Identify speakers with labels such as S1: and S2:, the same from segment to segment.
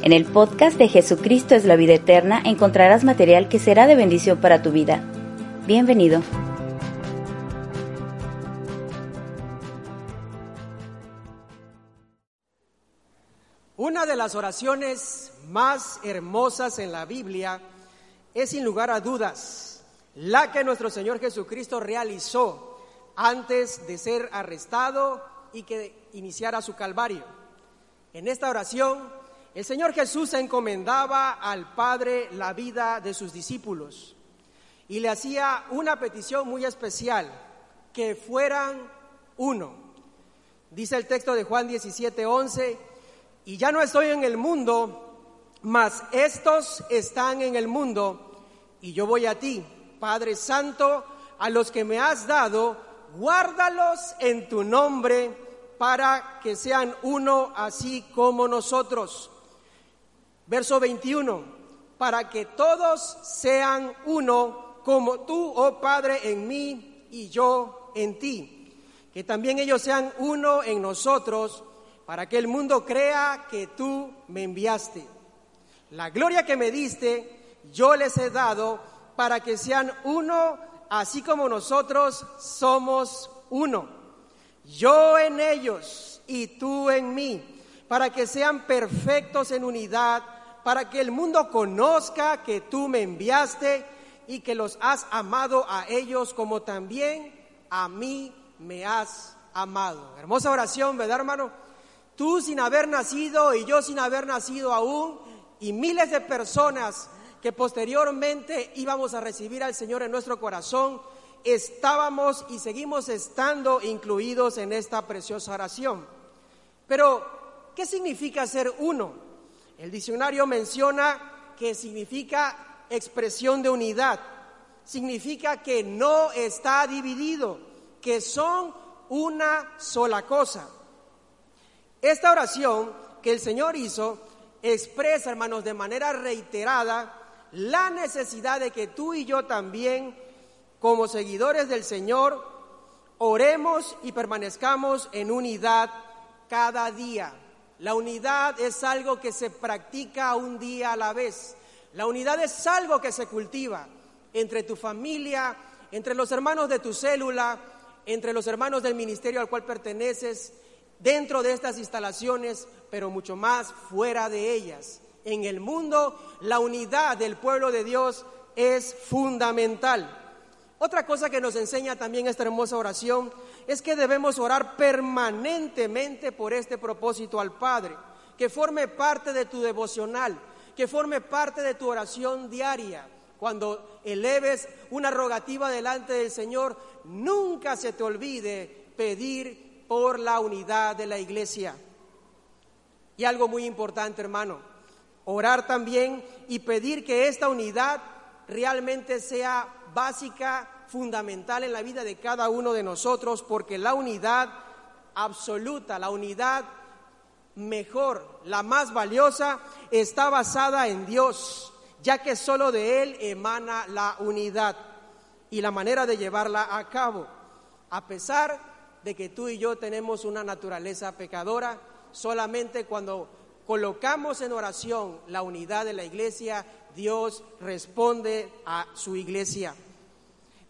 S1: En el podcast de Jesucristo es la vida eterna encontrarás material que será de bendición para tu vida. Bienvenido.
S2: Una de las oraciones más hermosas en la Biblia es sin lugar a dudas la que nuestro Señor Jesucristo realizó antes de ser arrestado y que iniciara su calvario. En esta oración, el Señor Jesús encomendaba al Padre la vida de sus discípulos y le hacía una petición muy especial, que fueran uno. Dice el texto de Juan 17, 11, y ya no estoy en el mundo, mas estos están en el mundo, y yo voy a ti, Padre Santo, a los que me has dado, guárdalos en tu nombre para que sean uno así como nosotros. Verso 21, para que todos sean uno como tú, oh Padre, en mí y yo en ti. Que también ellos sean uno en nosotros para que el mundo crea que tú me enviaste. La gloria que me diste, yo les he dado para que sean uno, así como nosotros somos uno. Yo en ellos y tú en mí, para que sean perfectos en unidad, para que el mundo conozca que tú me enviaste y que los has amado a ellos como también a mí me has amado. Hermosa oración, ¿verdad, hermano? tú sin haber nacido y yo sin haber nacido aún, y miles de personas que posteriormente íbamos a recibir al Señor en nuestro corazón, estábamos y seguimos estando incluidos en esta preciosa oración. Pero, ¿qué significa ser uno? El diccionario menciona que significa expresión de unidad, significa que no está dividido, que son una sola cosa. Esta oración que el Señor hizo expresa, hermanos, de manera reiterada la necesidad de que tú y yo también, como seguidores del Señor, oremos y permanezcamos en unidad cada día. La unidad es algo que se practica un día a la vez. La unidad es algo que se cultiva entre tu familia, entre los hermanos de tu célula, entre los hermanos del ministerio al cual perteneces, dentro de estas instalaciones, pero mucho más fuera de ellas. En el mundo, la unidad del pueblo de Dios es fundamental. Otra cosa que nos enseña también esta hermosa oración es que debemos orar permanentemente por este propósito al Padre, que forme parte de tu devocional, que forme parte de tu oración diaria. Cuando eleves una rogativa delante del Señor, nunca se te olvide pedir por la unidad de la iglesia. Y algo muy importante, hermano, orar también y pedir que esta unidad realmente sea básica, fundamental en la vida de cada uno de nosotros, porque la unidad absoluta, la unidad mejor, la más valiosa, está basada en Dios, ya que solo de Él emana la unidad y la manera de llevarla a cabo. A pesar de que tú y yo tenemos una naturaleza pecadora, solamente cuando colocamos en oración la unidad de la iglesia, Dios responde a su iglesia.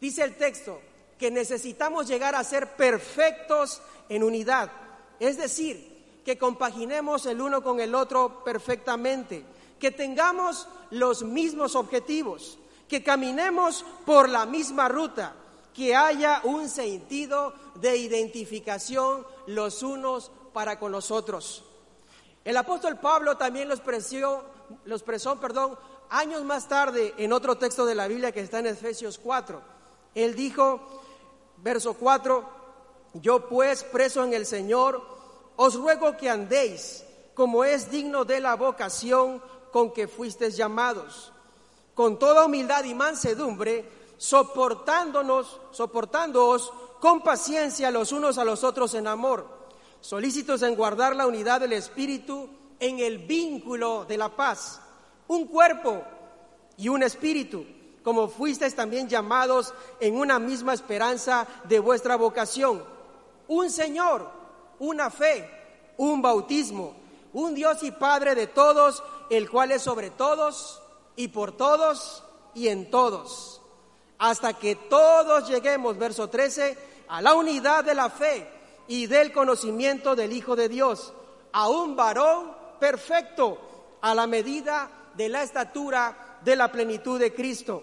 S2: Dice el texto que necesitamos llegar a ser perfectos en unidad, es decir, que compaginemos el uno con el otro perfectamente, que tengamos los mismos objetivos, que caminemos por la misma ruta, que haya un sentido de identificación los unos para con los otros. El apóstol Pablo también lo expresó, lo expresó perdón, años más tarde en otro texto de la Biblia que está en Efesios 4. Él dijo, verso 4, yo pues preso en el Señor, os ruego que andéis como es digno de la vocación con que fuisteis llamados, con toda humildad y mansedumbre, soportándonos, soportándoos con paciencia los unos a los otros en amor, solícitos en guardar la unidad del Espíritu en el vínculo de la paz, un cuerpo y un espíritu, como fuisteis también llamados en una misma esperanza de vuestra vocación, un Señor, una fe, un bautismo, un Dios y Padre de todos, el cual es sobre todos y por todos y en todos, hasta que todos lleguemos, verso 13, a la unidad de la fe y del conocimiento del Hijo de Dios, a un varón perfecto, a la medida de la estatura de la plenitud de Cristo,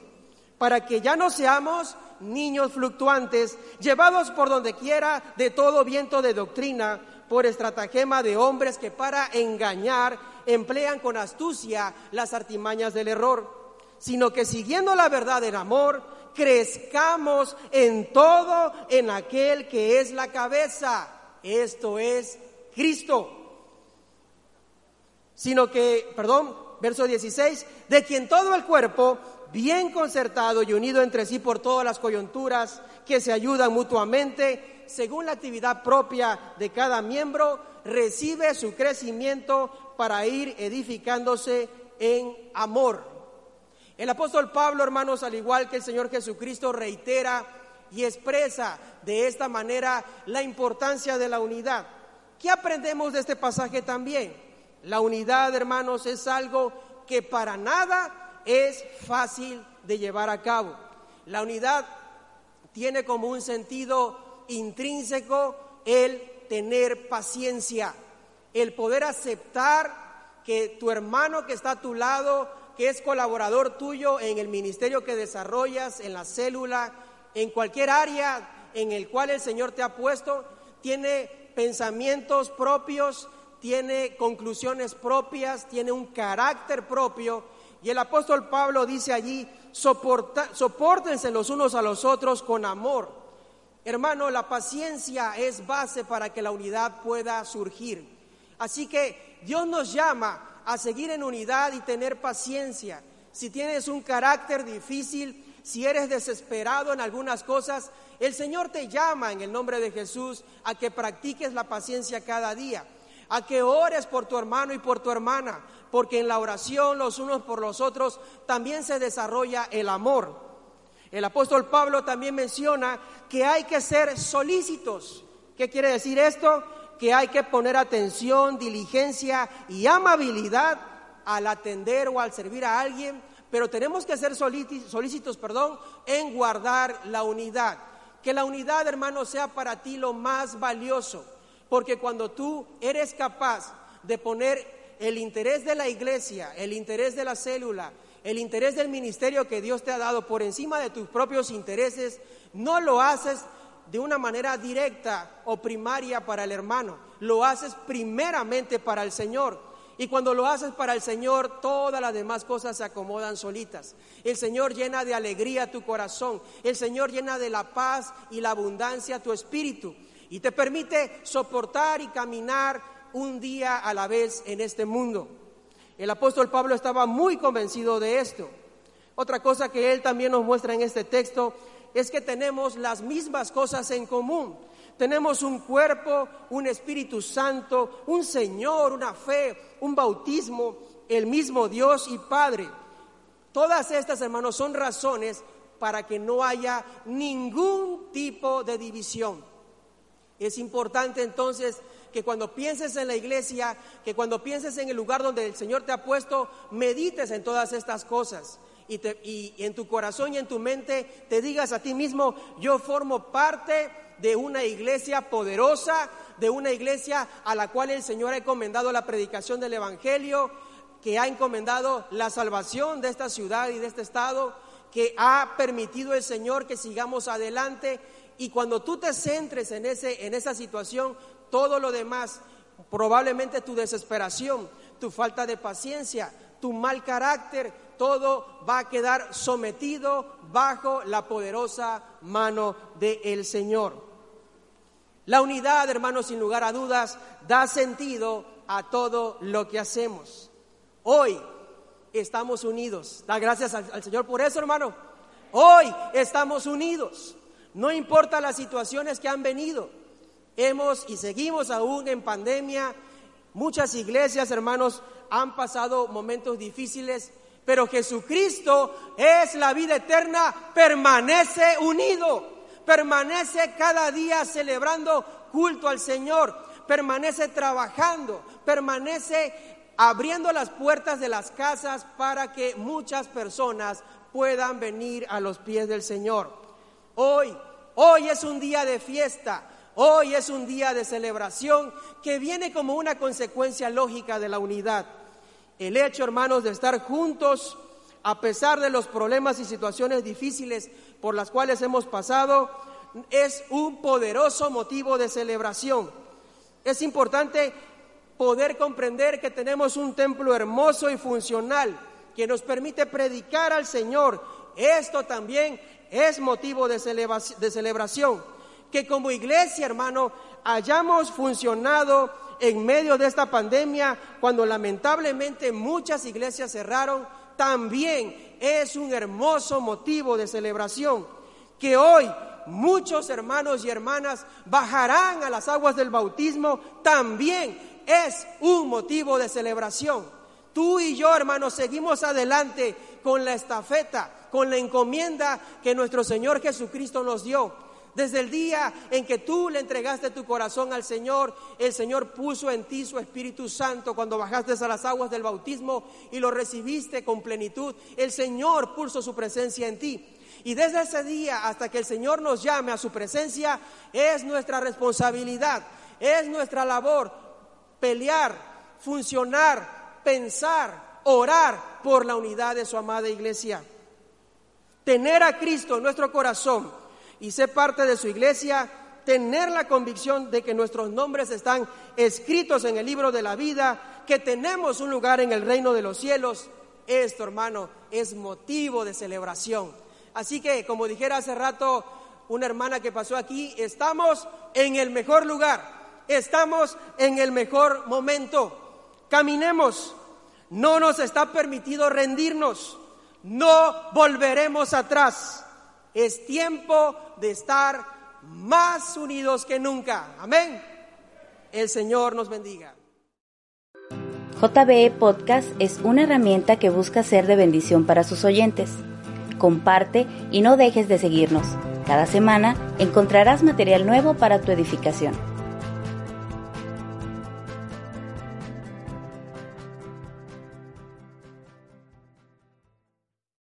S2: para que ya no seamos niños fluctuantes, llevados por donde quiera de todo viento de doctrina, por estratagema de hombres que para engañar emplean con astucia las artimañas del error, sino que siguiendo la verdad en amor, crezcamos en todo en aquel que es la cabeza, esto es Cristo. Sino que, perdón, verso 16, de quien todo el cuerpo, bien concertado y unido entre sí por todas las coyunturas, que se ayudan mutuamente, según la actividad propia de cada miembro, recibe su crecimiento para ir edificándose en amor. El apóstol Pablo, hermanos, al igual que el Señor Jesucristo, reitera y expresa de esta manera la importancia de la unidad. ¿Qué aprendemos de este pasaje también? La unidad, hermanos, es algo que para nada es fácil de llevar a cabo. La unidad tiene como un sentido intrínseco el tener paciencia, el poder aceptar que tu hermano que está a tu lado que es colaborador tuyo en el ministerio que desarrollas, en la célula, en cualquier área en el cual el Señor te ha puesto, tiene pensamientos propios, tiene conclusiones propias, tiene un carácter propio. Y el apóstol Pablo dice allí, soportense los unos a los otros con amor. Hermano, la paciencia es base para que la unidad pueda surgir. Así que Dios nos llama a seguir en unidad y tener paciencia. Si tienes un carácter difícil, si eres desesperado en algunas cosas, el Señor te llama en el nombre de Jesús a que practiques la paciencia cada día, a que ores por tu hermano y por tu hermana, porque en la oración los unos por los otros también se desarrolla el amor. El apóstol Pablo también menciona que hay que ser solícitos. ¿Qué quiere decir esto? Que hay que poner atención, diligencia y amabilidad al atender o al servir a alguien, pero tenemos que ser solícitos, perdón, en guardar la unidad. Que la unidad, hermano, sea para ti lo más valioso, porque cuando tú eres capaz de poner el interés de la iglesia, el interés de la célula, el interés del ministerio que Dios te ha dado por encima de tus propios intereses, no lo haces de una manera directa o primaria para el hermano, lo haces primeramente para el Señor. Y cuando lo haces para el Señor, todas las demás cosas se acomodan solitas. El Señor llena de alegría tu corazón. El Señor llena de la paz y la abundancia tu espíritu. Y te permite soportar y caminar un día a la vez en este mundo. El apóstol Pablo estaba muy convencido de esto. Otra cosa que él también nos muestra en este texto es que tenemos las mismas cosas en común. Tenemos un cuerpo, un Espíritu Santo, un Señor, una fe, un bautismo, el mismo Dios y Padre. Todas estas, hermanos, son razones para que no haya ningún tipo de división. Es importante entonces que cuando pienses en la iglesia, que cuando pienses en el lugar donde el Señor te ha puesto, medites en todas estas cosas y, en tu corazón y en tu mente te digas a ti mismo, yo formo parte de una iglesia poderosa, de una iglesia a la cual el Señor ha encomendado la predicación del Evangelio, que ha encomendado la salvación de esta ciudad y de este estado, que ha permitido el Señor que sigamos adelante. Y cuando tú te centres en, ese, en esa situación, todo lo demás, probablemente tu desesperación, tu falta de paciencia, tu mal carácter, todo va a quedar sometido bajo la poderosa mano del Señor. La unidad, hermanos, sin lugar a dudas, da sentido a todo lo que hacemos. Hoy estamos unidos. Da gracias al, al Señor por eso, hermano. Hoy estamos unidos. No importa las situaciones que han venido. Hemos y seguimos aún en pandemia. Muchas iglesias, hermanos, han pasado momentos difíciles, pero Jesucristo es la vida eterna, permanece unido, permanece cada día celebrando culto al Señor, permanece trabajando, permanece abriendo las puertas de las casas para que muchas personas puedan venir a los pies del Señor. Hoy, hoy es un día de fiesta, hoy es un día de celebración que viene como una consecuencia lógica de la unidad. El hecho, hermanos, de estar juntos, a pesar de los problemas y situaciones difíciles por las cuales hemos pasado, es un poderoso motivo de celebración. Es importante poder comprender que tenemos un templo hermoso y funcional que nos permite predicar al Señor. Esto también es motivo de, celebración. Que como iglesia, hermano, hayamos funcionado en medio de esta pandemia, cuando lamentablemente muchas iglesias cerraron, también es un hermoso motivo de celebración. Que hoy muchos hermanos y hermanas bajarán a las aguas del bautismo, también es un motivo de celebración. Tú y yo, hermanos, seguimos adelante con la estafeta, con la encomienda que nuestro Señor Jesucristo nos dio. Desde el día en que tú le entregaste tu corazón al Señor, el Señor puso en ti su Espíritu Santo cuando bajaste a las aguas del bautismo y lo recibiste con plenitud. El Señor puso su presencia en ti. Y desde ese día hasta que el Señor nos llame a su presencia, es nuestra responsabilidad, es nuestra labor pelear, funcionar, pensar, orar por la unidad de su amada iglesia. Tener a Cristo en nuestro corazón y ser parte de su iglesia, tener la convicción de que nuestros nombres están escritos en el libro de la vida, que tenemos un lugar en el reino de los cielos, esto hermano es motivo de celebración. Así que, como dijera hace rato una hermana que pasó aquí, estamos en el mejor lugar, estamos en el mejor momento. Caminemos, no nos está permitido rendirnos, no volveremos atrás. Es tiempo de estar más unidos que nunca. Amén. El Señor nos bendiga.
S1: JBE Podcast es una herramienta que busca ser de bendición para sus oyentes. Comparte y no dejes de seguirnos. Cada semana encontrarás material nuevo para tu edificación.